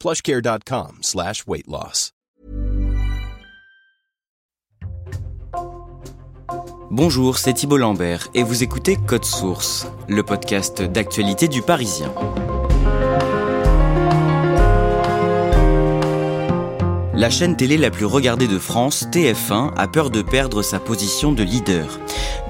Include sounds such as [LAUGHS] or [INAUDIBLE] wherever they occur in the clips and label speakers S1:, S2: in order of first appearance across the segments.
S1: plushcare.com slash weight loss.
S2: Bonjour, c'est Thibault Lambert et vous écoutez Code Source, le podcast d'actualité du Parisien. La chaîne télé la plus regardée de France, TF1, a peur de perdre sa position de leader.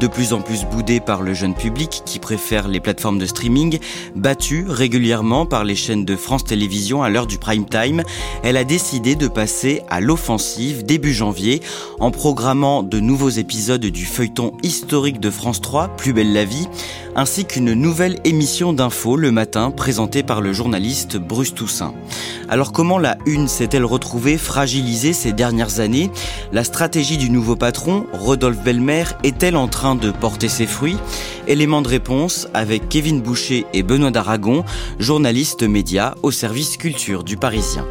S2: De plus en plus boudée par le jeune public qui préfère les plateformes de streaming, battue régulièrement par les chaînes de France Télévisions à l'heure du prime time, elle a décidé de passer à l'offensive début janvier en programmant de nouveaux épisodes du feuilleton historique de France 3, Plus belle la vie, ainsi qu'une nouvelle émission d'infos le matin présentée par le journaliste Bruce Toussaint. Alors comment la une s'est-elle retrouvée fragilisée ces dernières années La stratégie du nouveau patron, Rodolphe Belmer, est-elle en train de porter ses fruits? Élément de réponse avec Kevin Boucher et Benoît d'Aragon, journalistes médias au service culture du Parisien.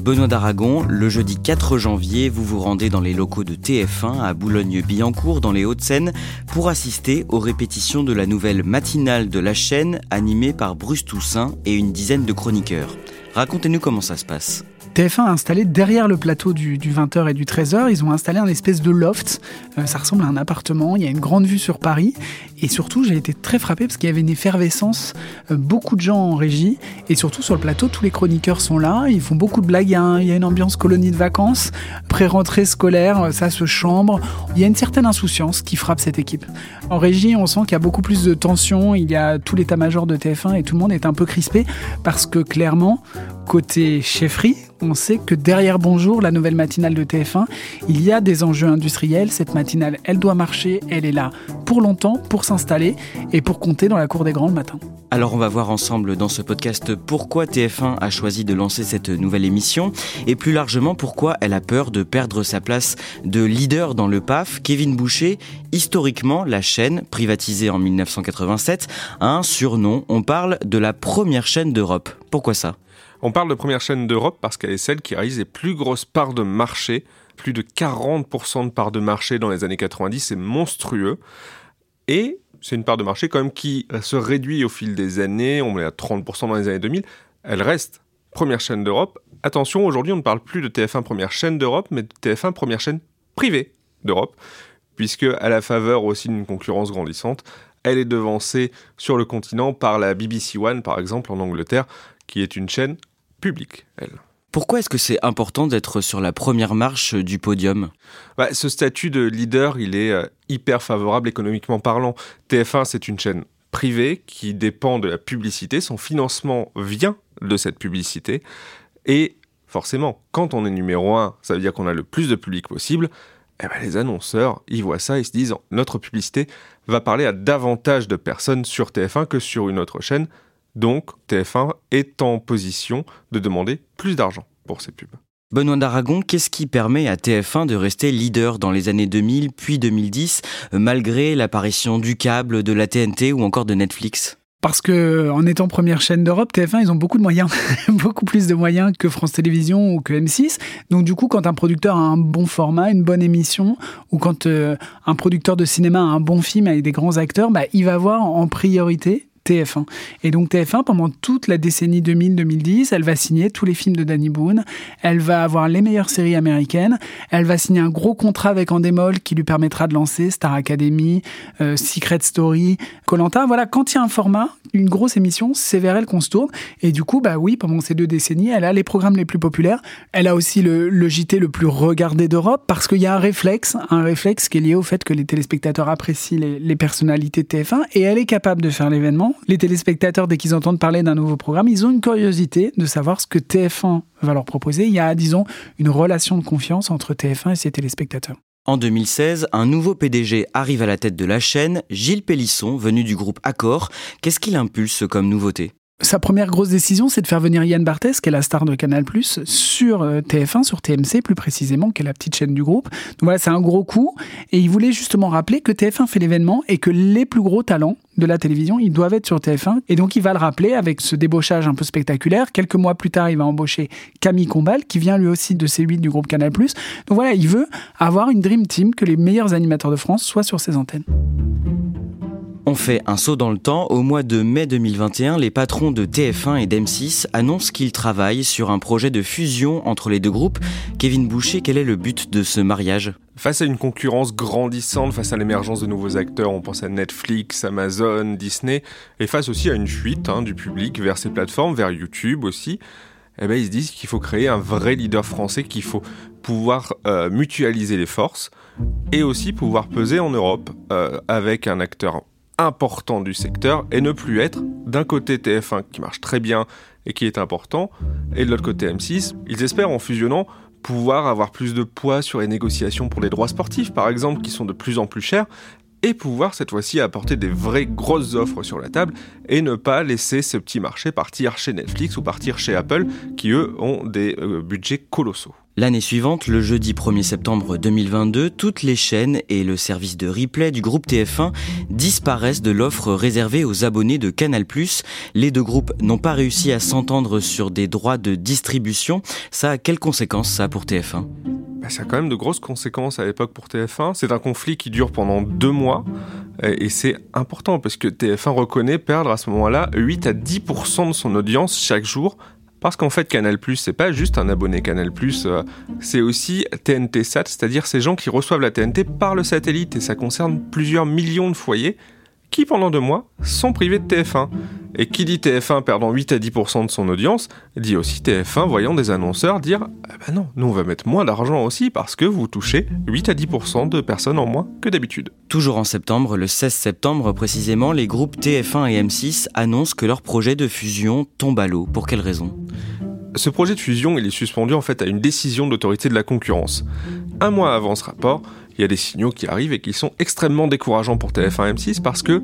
S2: Benoît d'Aragon, le jeudi 4 janvier, vous vous rendez dans les locaux de TF1 à Boulogne-Billancourt dans les Hauts-de-Seine pour assister aux répétitions de la nouvelle matinale de la chaîne animée par Bruce Toussaint et une dizaine de chroniqueurs. Racontez-nous comment ça se passe.
S3: TF1 a installé derrière le plateau du, 20h et du 13h, ils ont installé un espèce de loft. Euh, ça ressemble à un appartement, il y a une grande vue sur Paris. Et surtout, j'ai été très frappé parce qu'il y avait une effervescence, euh, beaucoup de gens en régie. Et surtout, sur le plateau, tous les chroniqueurs sont là, ils font beaucoup de blagues. Il y a une ambiance colonie de vacances, pré-rentrée scolaire, euh, ça se chambre. Il y a une certaine insouciance qui frappe cette équipe. En régie, on sent qu'il y a beaucoup plus de tension. Il y a tout l'état-major de TF1 et tout le monde est un peu crispé parce que clairement, côté chefferie, on sait que derrière Bonjour, la nouvelle matinale de TF1, il y a des enjeux industriels. Cette matinale, elle doit marcher, elle est là pour longtemps, pour s'installer et pour compter dans la cour des grands le matin.
S2: Alors on va voir ensemble dans ce podcast pourquoi TF1 a choisi de lancer cette nouvelle émission et plus largement pourquoi elle a peur de perdre sa place de leader dans le PAF. Kevin Boucher, historiquement, la chaîne, privatisée en 1987, a un surnom. On parle de la première chaîne d'Europe. Pourquoi ça?
S4: On parle de première chaîne d'Europe parce qu'elle est celle qui réalise les plus grosses parts de marché. Plus de 40% de parts de marché dans les années 90, c'est monstrueux. Et c'est une part de marché quand même qui se réduit au fil des années. On est à 30% dans les années 2000. Elle reste première chaîne d'Europe. Attention, aujourd'hui, on ne parle plus de TF1 première chaîne d'Europe, mais de TF1 première chaîne privée d'Europe, puisque à la faveur aussi d'une concurrence grandissante, elle est devancée sur le continent par la BBC One, par exemple, en Angleterre, qui est une chaîne publique, elle.
S2: Pourquoi est-ce que c'est important d'être sur la première marche du podium?
S4: Bah, Ce statut de leader, il est euh, hyper favorable économiquement parlant. TF1, c'est une chaîne privée qui dépend de la publicité. Son financement vient de cette publicité. Et forcément, quand on est numéro un, ça veut dire qu'on a le plus de public possible. Eh ben, les annonceurs, ils voient ça, ils se disent notre publicité va parler à davantage de personnes sur TF1 que sur une autre chaîne. Donc TF1 est en position de demander plus d'argent pour ses pubs.
S2: Benoît d'Aragon, qu'est-ce qui permet à TF1 de rester leader dans les années 2000 puis 2010, malgré l'apparition du câble, de la TNT ou encore de Netflix?
S3: Parce que en étant première chaîne d'Europe, TF1, ils ont beaucoup de moyens, [LAUGHS] beaucoup plus de moyens que France Télévisions ou que M6. Donc du coup, quand un producteur a un bon format, une bonne émission, ou quand euh, un producteur de cinéma a un bon film avec des grands acteurs, bah, il va voir en priorité TF1. Et donc TF1, pendant toute la décennie 2000-2010, elle va signer tous les films de Danny Boone, elle va avoir les meilleures séries américaines, elle va signer un gros contrat avec Endemol qui lui permettra de lancer Star Academy, euh, Secret Story, Colanta. Voilà, quand il y a un format, une grosse émission, c'est vers elle qu'on se tourne. Et du coup, bah oui, pendant ces deux décennies, elle a les programmes les plus populaires. Elle a aussi le, JT le plus regardé d'Europe parce qu'il y a un réflexe, un réflexe qui est lié au fait que les téléspectateurs apprécient les, les personnalités de TF1 et elle est capable de faire l'événement. Les téléspectateurs, dès qu'ils entendent parler d'un nouveau programme, ils ont une curiosité de savoir ce que TF1 va leur proposer. Il y a, disons, une relation de confiance entre TF1 et ses téléspectateurs.
S2: En 2016, un nouveau PDG arrive à la tête de la chaîne, Gilles Pélisson, venu du groupe Accor. Qu'est-ce qu'il impulse comme nouveauté?
S3: Sa première grosse décision, c'est de faire venir Yann Barthès, qui est la star de Canal+, sur euh, TF1, sur TMC plus précisément, qui est la petite chaîne du groupe. Donc voilà, c'est un gros coup. Et il voulait justement rappeler que TF1 fait l'événement et que les plus gros talents de la télévision, ils doivent être sur TF1. Et donc il va le rappeler avec ce débauchage un peu spectaculaire. Quelques mois plus tard, il va embaucher Camille Combal, qui vient lui aussi de C8 du groupe Canal+. Donc voilà, il veut avoir une Dream Team, que les meilleurs animateurs de France soient sur ses antennes.
S2: On fait un saut dans le temps. Au mois de mai 2021, les patrons de TF1 et d'M6 annoncent qu'ils travaillent sur un projet de fusion entre les deux groupes. Kevin Boucher, quel est le but de ce mariage?
S4: Face à une concurrence grandissante, face à l'émergence de nouveaux acteurs, on pense à Netflix, Amazon, Disney, et face aussi à une fuite hein, du public vers ces plateformes, vers YouTube aussi, eh ben, ils se disent qu'il faut créer un vrai leader français, qu'il faut pouvoir euh, mutualiser les forces et aussi pouvoir peser en Europe euh, avec un acteur important du secteur et ne plus être d'un côté TF1 qui marche très bien et qui est important, et de l'autre côté M6. Ils espèrent en fusionnant pouvoir avoir plus de poids sur les négociations pour les droits sportifs, par exemple, qui sont de plus en plus chers, et pouvoir cette fois-ci apporter des vraies grosses offres sur la table et ne pas laisser ce petit marché partir chez Netflix ou partir chez Apple qui eux ont des euh, budgets colossaux.
S2: L'année suivante, le jeudi 1er septembre 2022, toutes les chaînes et le service de replay du groupe TF1 disparaissent de l'offre réservée aux abonnés de Canal+. Les deux groupes n'ont pas réussi à s'entendre sur des droits de distribution. Ça a quelles conséquences ça pour TF1
S4: bah, ça a quand même de grosses conséquences à l'époque pour TF1. C'est un conflit qui dure pendant deux mois et c'est important parce que TF1 reconnaît perdre à ce moment-là 8 à 10% de son audience chaque jour parce qu'en fait, Canal+, c'est pas juste un abonné. Canal+, euh, c'est aussi TNT Sat, c'est-à-dire ces gens qui reçoivent la TNT par le satellite, et ça concerne plusieurs millions de foyers qui, pendant deux mois, sont privés de TF1. Et qui dit TF1 perdant 8 à 10% de son audience, dit aussi TF1 voyant des annonceurs dire eh ben non, nous on va mettre moins d'argent aussi parce que vous touchez 8 à 10% de personnes en moins que d'habitude.
S2: Toujours en septembre, le 16 septembre précisément, les groupes TF1 et M6 annoncent que leur projet de fusion tombe à l'eau. Pour quelle raison?
S4: Ce projet de fusion, il est suspendu en fait à une décision de l'autorité de la concurrence. Un mois avant ce rapport, il y a des signaux qui arrivent et qui sont extrêmement décourageants pour TF1 et M6 parce que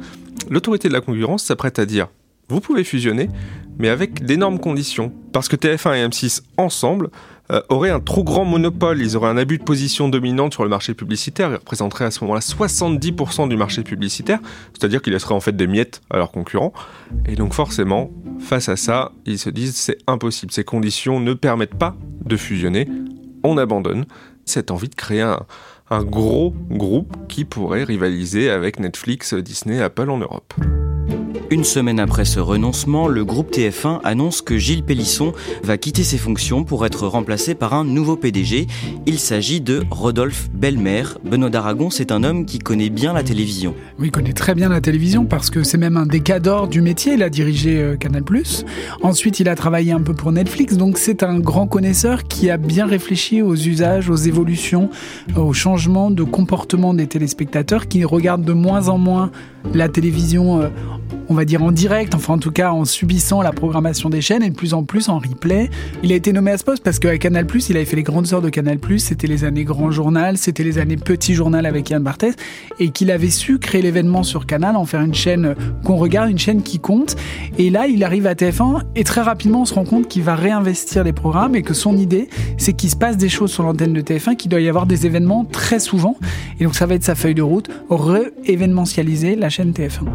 S4: l'autorité de la concurrence s'apprête à dire vous pouvez fusionner, mais avec d'énormes conditions. Parce que TF1 et M6 ensemble euh, auraient un trop grand monopole, ils auraient un abus de position dominante sur le marché publicitaire, ils représenteraient à ce moment-là 70% du marché publicitaire, c'est-à-dire qu'ils laisseraient en fait des miettes à leurs concurrents. Et donc forcément, face à ça, ils se disent c'est impossible, ces conditions ne permettent pas de fusionner, on abandonne cette envie de créer un, un gros groupe qui pourrait rivaliser avec Netflix, Disney, Apple en Europe.
S2: Une semaine après ce renoncement, le groupe TF1 annonce que Gilles Pélisson va quitter ses fonctions pour être remplacé par un nouveau PDG. Il s'agit de Rodolphe Belmer. Benoît d'Aragon, c'est un homme qui connaît bien la télévision.
S3: Oui, il connaît très bien la télévision parce que c'est même un des cadors du métier. Il a dirigé euh, Canal+. Ensuite, il a travaillé un peu pour Netflix. Donc, c'est un grand connaisseur qui a bien réfléchi aux usages, aux évolutions, aux changements de comportement des téléspectateurs qui regardent de moins en moins la télévision euh, on va dire en direct, enfin en tout cas en subissant la programmation des chaînes et de plus en plus en replay. Il a été nommé à ce poste parce qu'à Canal+, il avait fait les grandes heures de Canal+, c'était les années Grand Journal, c'était les années Petit Journal avec Yann Barthès, et qu'il avait su créer l'événement sur Canal, en faire une chaîne qu'on regarde, une chaîne qui compte. Et là, il arrive à TF1 et très rapidement, on se rend compte qu'il va réinvestir les programmes et que son idée, c'est qu'il se passe des choses sur l'antenne de TF1, qu'il doit y avoir des événements très souvent. Et donc ça va être sa feuille de route, réévénementialiser la chaîne TF1.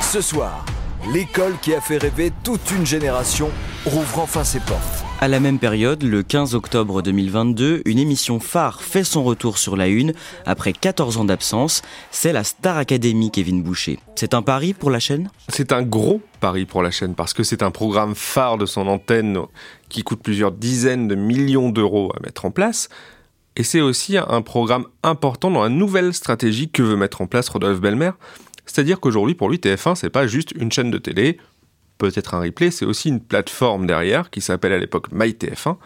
S5: Ce soir, l'école qui a fait rêver toute une génération rouvre enfin ses portes.
S2: À la même période, le 15 octobre 2022, une émission phare fait son retour sur la une après 14 ans d'absence. C'est la Star Academy Kevin Boucher. C'est un pari pour la chaîne?
S4: C'est un gros pari pour la chaîne parce que c'est un programme phare de son antenne qui coûte plusieurs dizaines de millions d'euros à mettre en place. Et c'est aussi un programme important dans la nouvelle stratégie que veut mettre en place Rodolphe Belmer. C'est-à-dire qu'aujourd'hui, pour lui, TF1, c'est pas juste une chaîne de télé, peut-être un replay, c'est aussi une plateforme derrière qui s'appelle à l'époque MyTF1.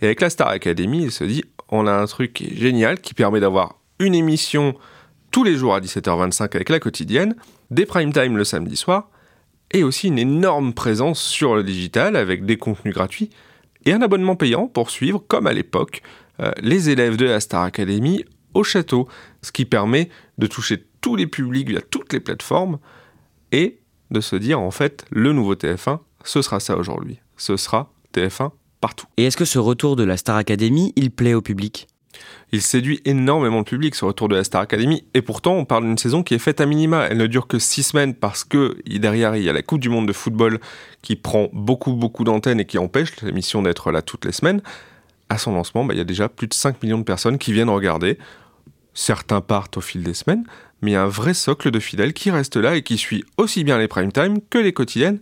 S4: Et avec la Star Academy, il se dit on a un truc génial qui permet d'avoir une émission tous les jours à 17h25 avec la quotidienne, des prime time le samedi soir, et aussi une énorme présence sur le digital avec des contenus gratuits et un abonnement payant pour suivre, comme à l'époque, les élèves de la Star Academy au château, ce qui permet de toucher tous les publics via toutes les plateformes et de se dire en fait le nouveau TF1, ce sera ça aujourd'hui. Ce sera TF1 partout.
S2: Et est-ce que ce retour de la Star Academy, il plaît au public?
S4: Il séduit énormément le public ce retour de la Star Academy et pourtant on parle d'une saison qui est faite à minima. Elle ne dure que six semaines parce que derrière il y a la Coupe du Monde de football qui prend beaucoup beaucoup d'antennes et qui empêche l'émission d'être là toutes les semaines. À son lancement, bah, il y a déjà plus de 5 millions de personnes qui viennent regarder. Certains partent au fil des semaines, mais il y a un vrai socle de fidèles qui reste là et qui suit aussi bien les prime time que les quotidiennes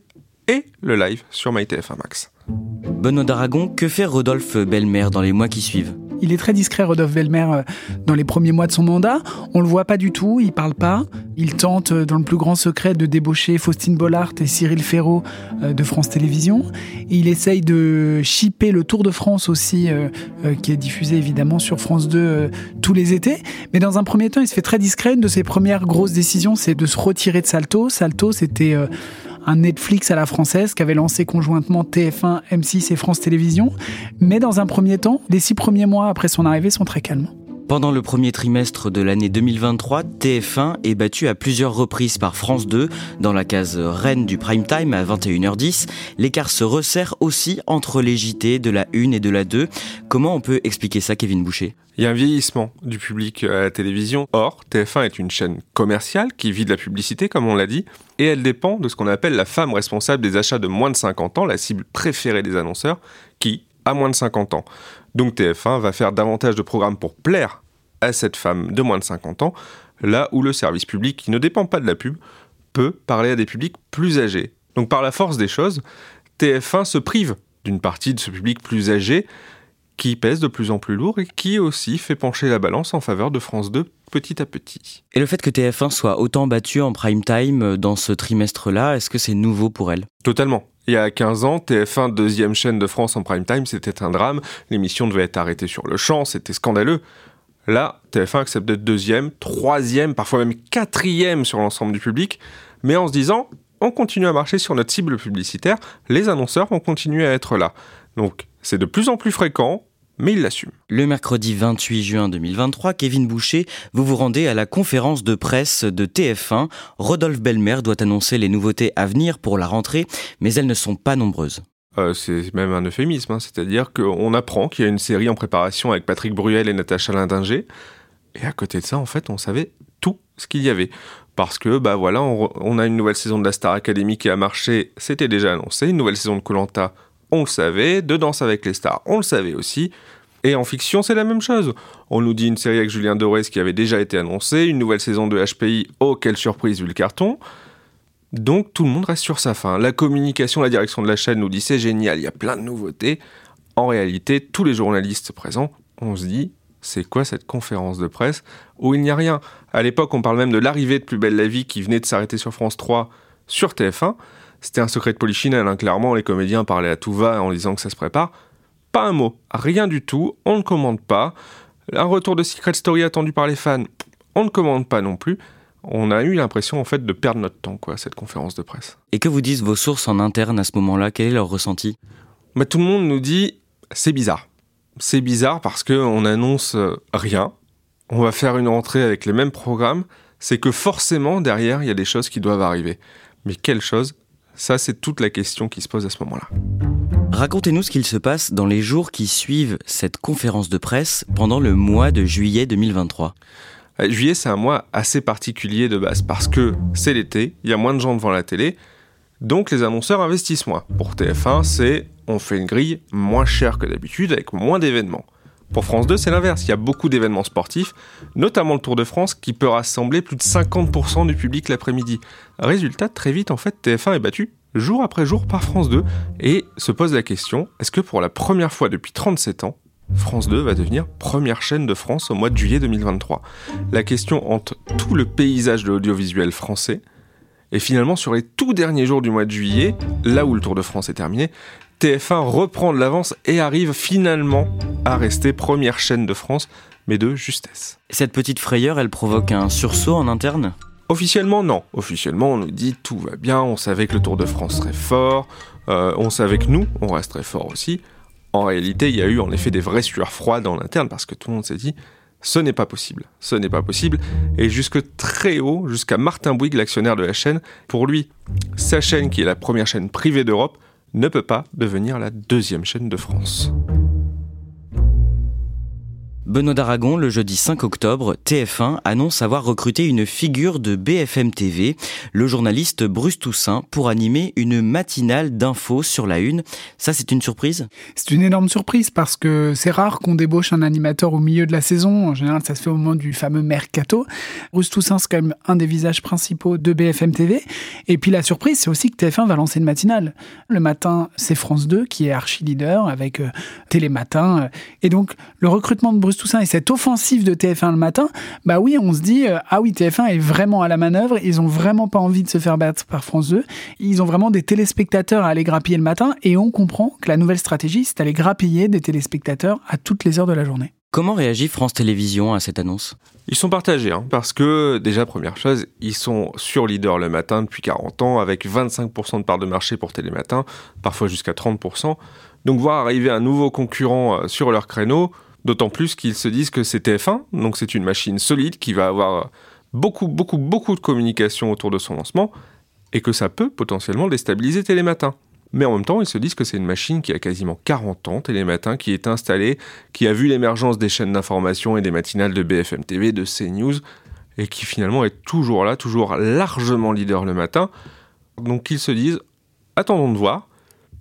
S4: et le live sur MyTF1 Max.
S2: Benoît d'Aragon, que fait Rodolphe Belmer dans les mois qui suivent?
S3: Il est très discret, Rodolphe Belmer, euh, dans les premiers mois de son mandat. On le voit pas du tout, il parle pas. Il tente, euh, dans le plus grand secret, de débaucher Faustine Bollard et Cyril Ferraud euh, de France Télévisions. il essaye de chipper le Tour de France aussi, qui est diffusé évidemment sur France 2 tous les étés. Mais dans un premier temps, il se fait très discret. Une de ses premières grosses décisions, c'est de se retirer de Salto. Salto, c'était un Netflix à la française qu'avait lancé conjointement TF1, M6 et France Télévisions. Mais dans un premier temps, les six premiers mois après son arrivée sont très calmes.
S2: Pendant le premier trimestre de l'année 2023, TF1 est battu à plusieurs reprises par France 2 dans la case reine du prime time à 21h10. L'écart se resserre aussi entre les JT de la 1 et de la 2. Comment on peut expliquer ça, Kevin Boucher?
S4: Il y a un vieillissement du public à la télévision. Or, TF1 est une chaîne commerciale qui vit de la publicité, comme on l'a dit, et elle dépend de ce qu'on appelle la femme responsable des achats de moins de 50 ans, la cible préférée des annonceurs, qui a moins de 50 ans. Donc TF1 va faire davantage de programmes pour plaire à cette femme de moins de 50 ans, là où le service public, qui ne dépend pas de la pub, peut parler à des publics plus âgés. Donc par la force des choses, TF1 se prive d'une partie de ce public plus âgé qui pèse de plus en plus lourd et qui aussi fait pencher la balance en faveur de France 2 petit à petit.
S2: Et le fait que TF1 soit autant battu en prime time euh, dans ce trimestre-là, est-ce que c'est nouveau pour elle?
S4: Totalement. Il y a 15 ans, TF1, deuxième chaîne de France en prime time, c'était un drame. L'émission devait être arrêtée sur le champ, c'était scandaleux. Là, TF1 accepte d'être deuxième, troisième, parfois même quatrième sur l'ensemble du public, mais en se disant, on continue à marcher sur notre cible publicitaire, les annonceurs vont continuer à être là. Donc, c'est de plus en plus fréquent, mais il l'assume.
S2: Le mercredi 28 juin 2023, Kevin Boucher, vous vous rendez à la conférence de presse de TF1. Rodolphe Belmer doit annoncer les nouveautés à venir pour la rentrée, mais elles ne sont pas nombreuses.
S4: Euh, c'est même un euphémisme, hein. c'est-à-dire qu'on apprend qu'il y a une série en préparation avec Patrick Bruel et Natacha Lindinger, et à côté de ça, en fait, on savait tout ce qu'il y avait. Parce que, bah voilà, on, on, a une nouvelle saison de la Star Academy qui a marché, c'était déjà annoncé, une nouvelle saison de Colanta on le savait. De Danse avec les stars, on le savait aussi. Et en fiction, c'est la même chose. On nous dit une série avec Julien Doré qui avait déjà été annoncée, une nouvelle saison de HPI, oh quelle surprise vu le carton. Donc tout le monde reste sur sa fin. La communication, la direction de la chaîne nous dit c'est génial, il y a plein de nouveautés. En réalité, tous les journalistes présents, on se dit c'est quoi cette conférence de presse où il n'y a rien? À l'époque, on parle même de l'arrivée de Plus belle la vie qui venait de s'arrêter sur France 3 sur TF1. C'était un secret de polichinelle, hein. clairement, les comédiens parlaient à tout va en disant que ça se prépare. Pas un mot, rien du tout, on ne commande pas. Un retour de Secret Story attendu par les fans, on ne commande pas non plus. On a eu l'impression en fait de perdre notre temps, quoi, cette conférence de presse.
S2: Et que vous disent vos sources en interne à ce moment-là? Quel est leur ressenti?
S4: Bah, Tout le monde nous dit c'est bizarre. C'est bizarre parce qu'on annonce euh, rien. On va faire une rentrée avec les mêmes programmes. C'est que forcément, derrière, il y a des choses qui doivent arriver. Mais quelles choses ça, c'est toute la question qui se pose à ce moment-là.
S2: Racontez-nous ce qu'il se passe dans les jours qui suivent cette conférence de presse pendant le mois de juillet 2023.
S4: Euh, juillet, c'est un mois assez particulier de base parce que c'est l'été, il y a moins de gens devant la télé, donc les annonceurs investissent moins. Pour TF1, c'est on fait une grille moins chère que d'habitude avec moins d'événements. Pour France 2, c'est l'inverse. Il y a beaucoup d'événements sportifs, notamment le Tour de France, qui peut rassembler plus de 50% du public l'après-midi. Résultat, très vite, en fait, TF1 est battu jour après jour par France 2 et se pose la question est-ce que pour la première fois depuis 37 ans, France 2 va devenir première chaîne de France au mois de juillet 2023 La question hante tout le paysage de l'audiovisuel français. Et finalement, sur les tout derniers jours du mois de juillet, là où le Tour de France est terminé, TF1 reprend de l'avance et arrive finalement à rester première chaîne de France, mais de justesse.
S2: Cette petite frayeur, elle provoque un sursaut en interne?
S4: Officiellement, non. Officiellement, on nous dit tout va bien, on savait que le Tour de France serait fort, euh, on savait que nous, on resterait fort aussi. En réalité, il y a eu en effet des vraies sueurs froides en interne parce que tout le monde s'est dit ce n'est pas possible. Ce n'est pas possible. Et jusque très haut, jusqu'à Martin Bouygues, l'actionnaire de la chaîne, pour lui, sa chaîne, qui est la première chaîne privée d'Europe, ne peut pas devenir la deuxième chaîne de France.
S2: Benoît d'Aragon, le jeudi 5 octobre, TF1 annonce avoir recruté une figure de BFM TV, le journaliste Bruce Toussaint, pour animer une matinale d'infos sur la Une. Ça, c'est une surprise?
S3: C'est une énorme surprise parce que c'est rare qu'on débauche un animateur au milieu de la saison. En général, ça se fait au moment du fameux mercato. Bruce Toussaint, c'est quand même un des visages principaux de BFM TV. Et puis la surprise, c'est aussi que TF1 va lancer une matinale. Le matin, c'est France 2 qui est archi leader avec euh, Télématin. Et donc, le recrutement de Bruce Toussaint et cette offensive de TF1 le matin, bah oui, on se dit, euh, ah oui, TF1 est vraiment à la manœuvre, ils ont vraiment pas envie de se faire battre par France 2, ils ont vraiment des téléspectateurs à aller grappiller le matin, et on comprend que la nouvelle stratégie, c'est d'aller grappiller des téléspectateurs à toutes les heures de la journée.
S2: Comment réagit France Télévisions à cette annonce?
S4: Ils sont partagés, hein, parce que déjà, première chose, ils sont sur leader le matin depuis 40 ans, avec 25% de part de marché pour Télématin, parfois jusqu'à 30%. Donc voir arriver un nouveau concurrent euh, sur leur créneau, D'autant plus qu'ils se disent que c'est TF1, donc c'est une machine solide qui va avoir beaucoup, beaucoup, beaucoup de communication autour de son lancement, et que ça peut potentiellement déstabiliser Télématin. Mais en même temps, ils se disent que c'est une machine qui a quasiment 40 ans, Télématin, qui est installée, qui a vu l'émergence des chaînes d'information et des matinales de BFM TV, de CNews, et qui finalement est toujours là, toujours largement leader le matin. Donc ils se disent, attendons de voir,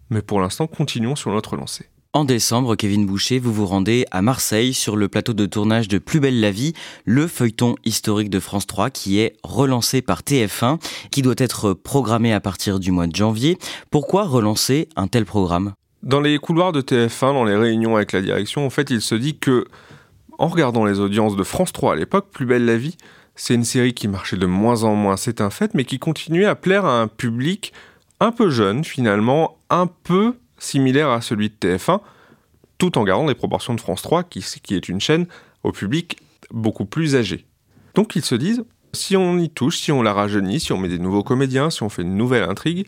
S4: mais pour l'instant, continuons sur notre lancée.
S2: En décembre, Kevin Boucher, vous vous rendez à Marseille sur le plateau de tournage de Plus belle la vie, le feuilleton historique de France 3 qui est relancé par TF1, qui doit être programmé à partir du mois de janvier. Pourquoi relancer un tel programme?
S4: Dans les couloirs de TF1, dans les réunions avec la direction, en fait, il se dit que, en regardant les audiences de France 3 à l'époque, Plus belle la vie, c'est une série qui marchait de moins en moins, c'est un fait, mais qui continuait à plaire à un public un peu jeune finalement, un peu similaire à celui de TF1, tout en gardant les proportions de France 3, qui, est une chaîne au public beaucoup plus âgé. Donc ils se disent, si on y touche, si on la rajeunit, si on met des nouveaux comédiens, si on fait une nouvelle intrigue,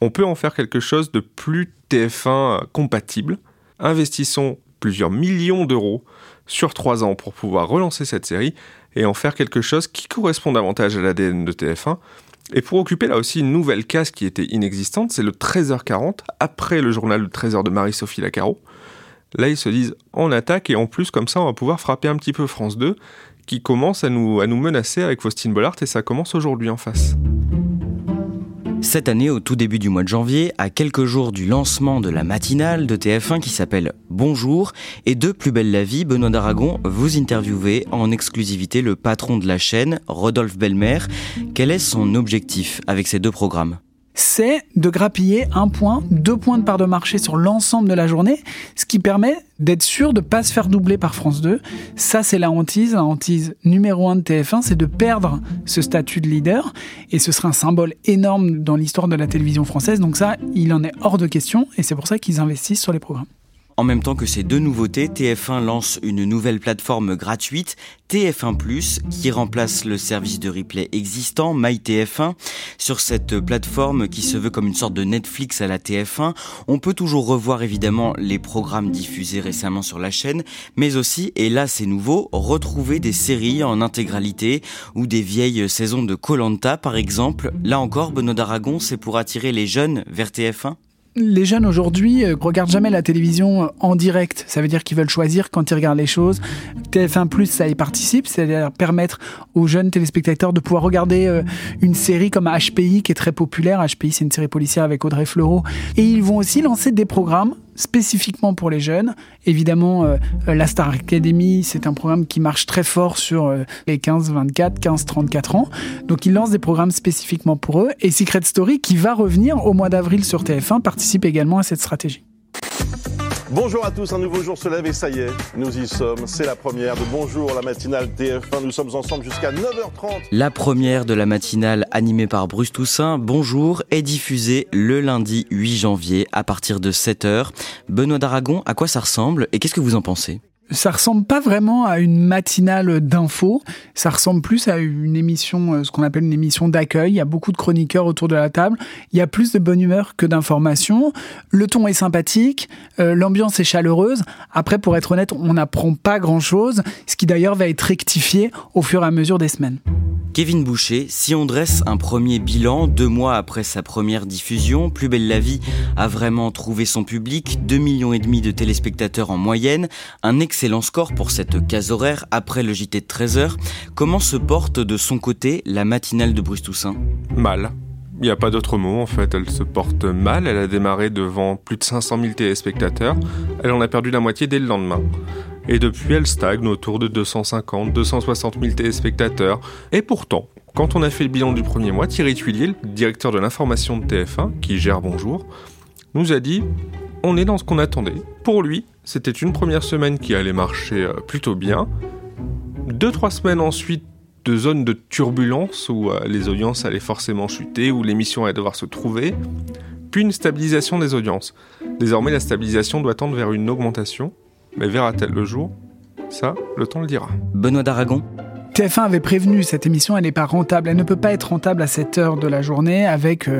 S4: on peut en faire quelque chose de plus TF1 compatible. Investissons plusieurs millions d'euros sur trois ans pour pouvoir relancer cette série et en faire quelque chose qui correspond davantage à l'ADN de TF1 et pour occuper là aussi une nouvelle case qui était inexistante, c'est le 13h40, après le journal de 13h de Marie-Sophie Lacaro. Là, ils se disent on attaque et en plus, comme ça, on va pouvoir frapper un petit peu France 2 qui commence à nous, à nous menacer avec Faustine Bollard et ça commence aujourd'hui en face.
S2: Cette année, au tout début du mois de janvier, à quelques jours du lancement de la matinale de TF1 qui s'appelle Bonjour et de Plus belle la vie, Benoît d'Aragon, vous interviewez en exclusivité le patron de la chaîne, Rodolphe Belmer. Quel est son objectif avec ces deux programmes?
S3: C'est de grappiller un point, deux points de part de marché sur l'ensemble de la journée, ce qui permet d'être sûr de ne pas se faire doubler par France 2. Ça, c'est la hantise. La hantise numéro un de TF1, c'est de perdre ce statut de leader. Et ce serait un symbole énorme dans l'histoire de la télévision française. Donc ça, il en est hors de question. Et c'est pour ça qu'ils investissent sur les programmes.
S2: En même temps que ces deux nouveautés, TF1 lance une nouvelle plateforme gratuite, TF1+, qui remplace le service de replay existant, MyTF1. Sur cette plateforme qui se veut comme une sorte de Netflix à la TF1, on peut toujours revoir évidemment les programmes diffusés récemment sur la chaîne, mais aussi, et là c'est nouveau, retrouver des séries en intégralité ou des vieilles saisons de Colanta par exemple. Là encore, Benoît d'Aragon, c'est pour attirer les jeunes vers TF1
S3: les jeunes aujourd'hui euh, regardent jamais la télévision euh, en direct. Ça veut dire qu'ils veulent choisir quand ils regardent les choses. TF1 ça y participe, c'est-à-dire permettre aux jeunes téléspectateurs de pouvoir regarder euh, une série comme HPI qui est très populaire. HPI, c'est une série policière avec Audrey Fleurot. Et ils vont aussi lancer des programmes spécifiquement pour les jeunes. Évidemment, la Star Academy, c'est un programme qui marche très fort sur les 15, 24, 15, 34 ans. Donc, ils lancent des programmes spécifiquement pour eux. Et Secret Story, qui va revenir au mois d'avril sur TF1, participe également à cette stratégie.
S5: Bonjour à tous, un nouveau jour se lève et ça y est, nous y sommes. C'est la première de Bonjour, la matinale TF1. Nous sommes ensemble jusqu'à 9h30.
S2: La première de la matinale animée par Bruce Toussaint, Bonjour, est diffusée le lundi 8 janvier à partir de 7h. Benoît d'Aragon, à quoi ça ressemble et qu'est-ce que vous en pensez?
S3: Ça ressemble pas vraiment à une matinale d'infos, ça ressemble plus à une émission, euh, ce qu'on appelle une émission d'accueil. Il y a beaucoup de chroniqueurs autour de la table. Il y a plus de bonne humeur que d'informations. Le ton est sympathique, euh, l'ambiance est chaleureuse. Après, pour être honnête, on n'apprend pas grand-chose, ce qui d'ailleurs va être rectifié au fur et à mesure des semaines.
S2: Kevin Boucher, si on dresse un premier bilan deux mois après sa première diffusion, Plus belle la vie a vraiment trouvé son public, 2 millions et demi de téléspectateurs en moyenne, un score pour cette case horaire après le JT de 13h. Comment se porte de son côté la matinale de Bruce Toussaint?
S4: Mal. Il n'y a pas d'autre mot en fait, elle se porte mal, elle a démarré devant plus de 500 000 téléspectateurs, elle en a perdu la moitié dès le lendemain et depuis elle stagne autour de 250-260 000 téléspectateurs. Et pourtant, quand on a fait le bilan du premier mois, Thierry Tuilier, directeur de l'information de TF1, qui gère Bonjour, nous a dit on est dans ce qu'on attendait. Pour lui, c'était une première semaine qui allait marcher euh, plutôt bien. Deux, trois semaines ensuite de zone de turbulence où euh, les audiences allaient forcément chuter, où l'émission allait devoir se trouver. Puis une stabilisation des audiences. Désormais, la stabilisation doit tendre vers une augmentation. Mais verra-t-elle le jour? Ça, le temps le dira.
S2: Benoît d'Aragon
S3: TF1 avait prévenu, cette émission, elle n'est pas rentable. Elle ne peut pas être rentable à cette heure de la journée avec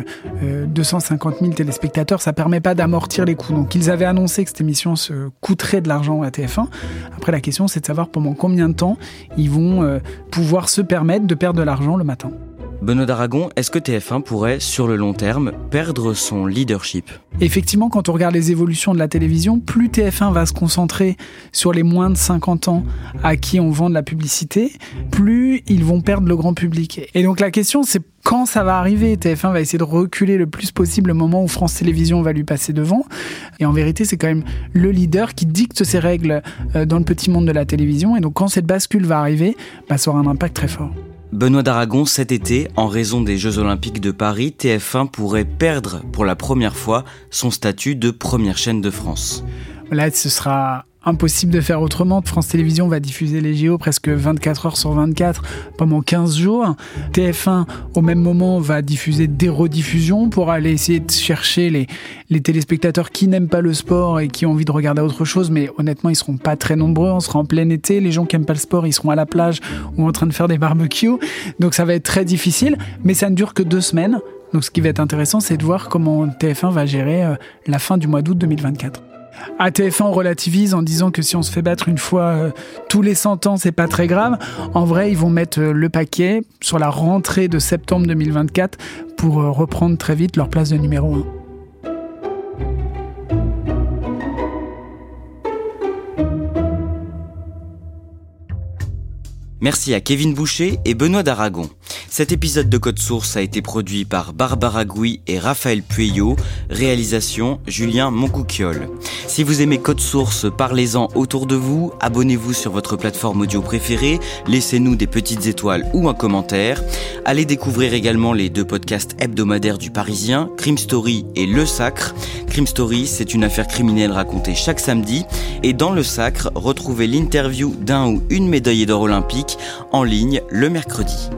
S3: 250 euh, 000 euh, téléspectateurs. Ça permet pas d'amortir les coûts. Donc, ils avaient annoncé que cette émission se coûterait de l'argent à TF1. Après, la question, c'est de savoir pendant combien de temps ils vont euh, pouvoir se permettre de perdre de l'argent le matin.
S2: Benoît d'Aragon, est-ce que TF1 pourrait, sur le long terme, perdre son leadership?
S3: Effectivement, quand on regarde les évolutions de la télévision, plus TF1 va se concentrer sur les moins de 50 ans à qui on vend de la publicité, plus ils vont perdre le grand public. Et donc la question, c'est quand ça va arriver? TF1 va essayer de reculer le plus possible le moment où France Télévisions va lui passer devant. Et en vérité, c'est quand même le leader qui dicte ses règles euh, dans le petit monde de la télévision. Et donc quand cette bascule va arriver, bah, ça aura un impact très fort.
S2: Benoît d'Aragon, cet été, en raison des Jeux Olympiques de Paris, TF1 pourrait perdre pour la première fois son statut de première chaîne de France.
S3: Là, ce sera impossible de faire autrement. France Télévisions va diffuser les JO presque 24 heures sur 24 pendant 15 jours. TF1, au même moment, va diffuser des rediffusions pour aller essayer de chercher les, téléspectateurs qui n'aiment pas le sport et qui ont envie de regarder autre chose. Mais honnêtement, ils seront pas très nombreux. On sera en plein été. Les gens qui aiment pas le sport, ils seront à la plage ou en train de faire des barbecues. Donc ça va être très difficile. Mais ça ne dure que deux semaines. Donc ce qui va être intéressant, c'est de voir comment TF1 va gérer euh, la fin du mois d'août 2024. ATF1 relativise en disant que si on se fait battre une fois euh, tous les 100 ans, c'est pas très grave. En vrai, ils vont mettre euh, le paquet sur la rentrée de septembre 2024 pour euh, reprendre très vite leur place de numéro 1.
S2: Merci à Kevin Boucher et Benoît d'Aragon. Cet épisode de Code Source a été produit par Barbara Gouy et Raphaël Pueyo, réalisation Julien Moncouquiole. Si vous aimez Code Source, parlez-en autour de vous, abonnez-vous sur votre plateforme audio préférée, laissez-nous des petites étoiles ou un commentaire. Allez découvrir également les deux podcasts hebdomadaires du Parisien, Crime Story et Le Sacre. Crime Story, c'est une affaire criminelle racontée chaque samedi. Et dans Le Sacre, retrouvez l'interview d'un ou une médaillée d'or olympique en ligne le mercredi.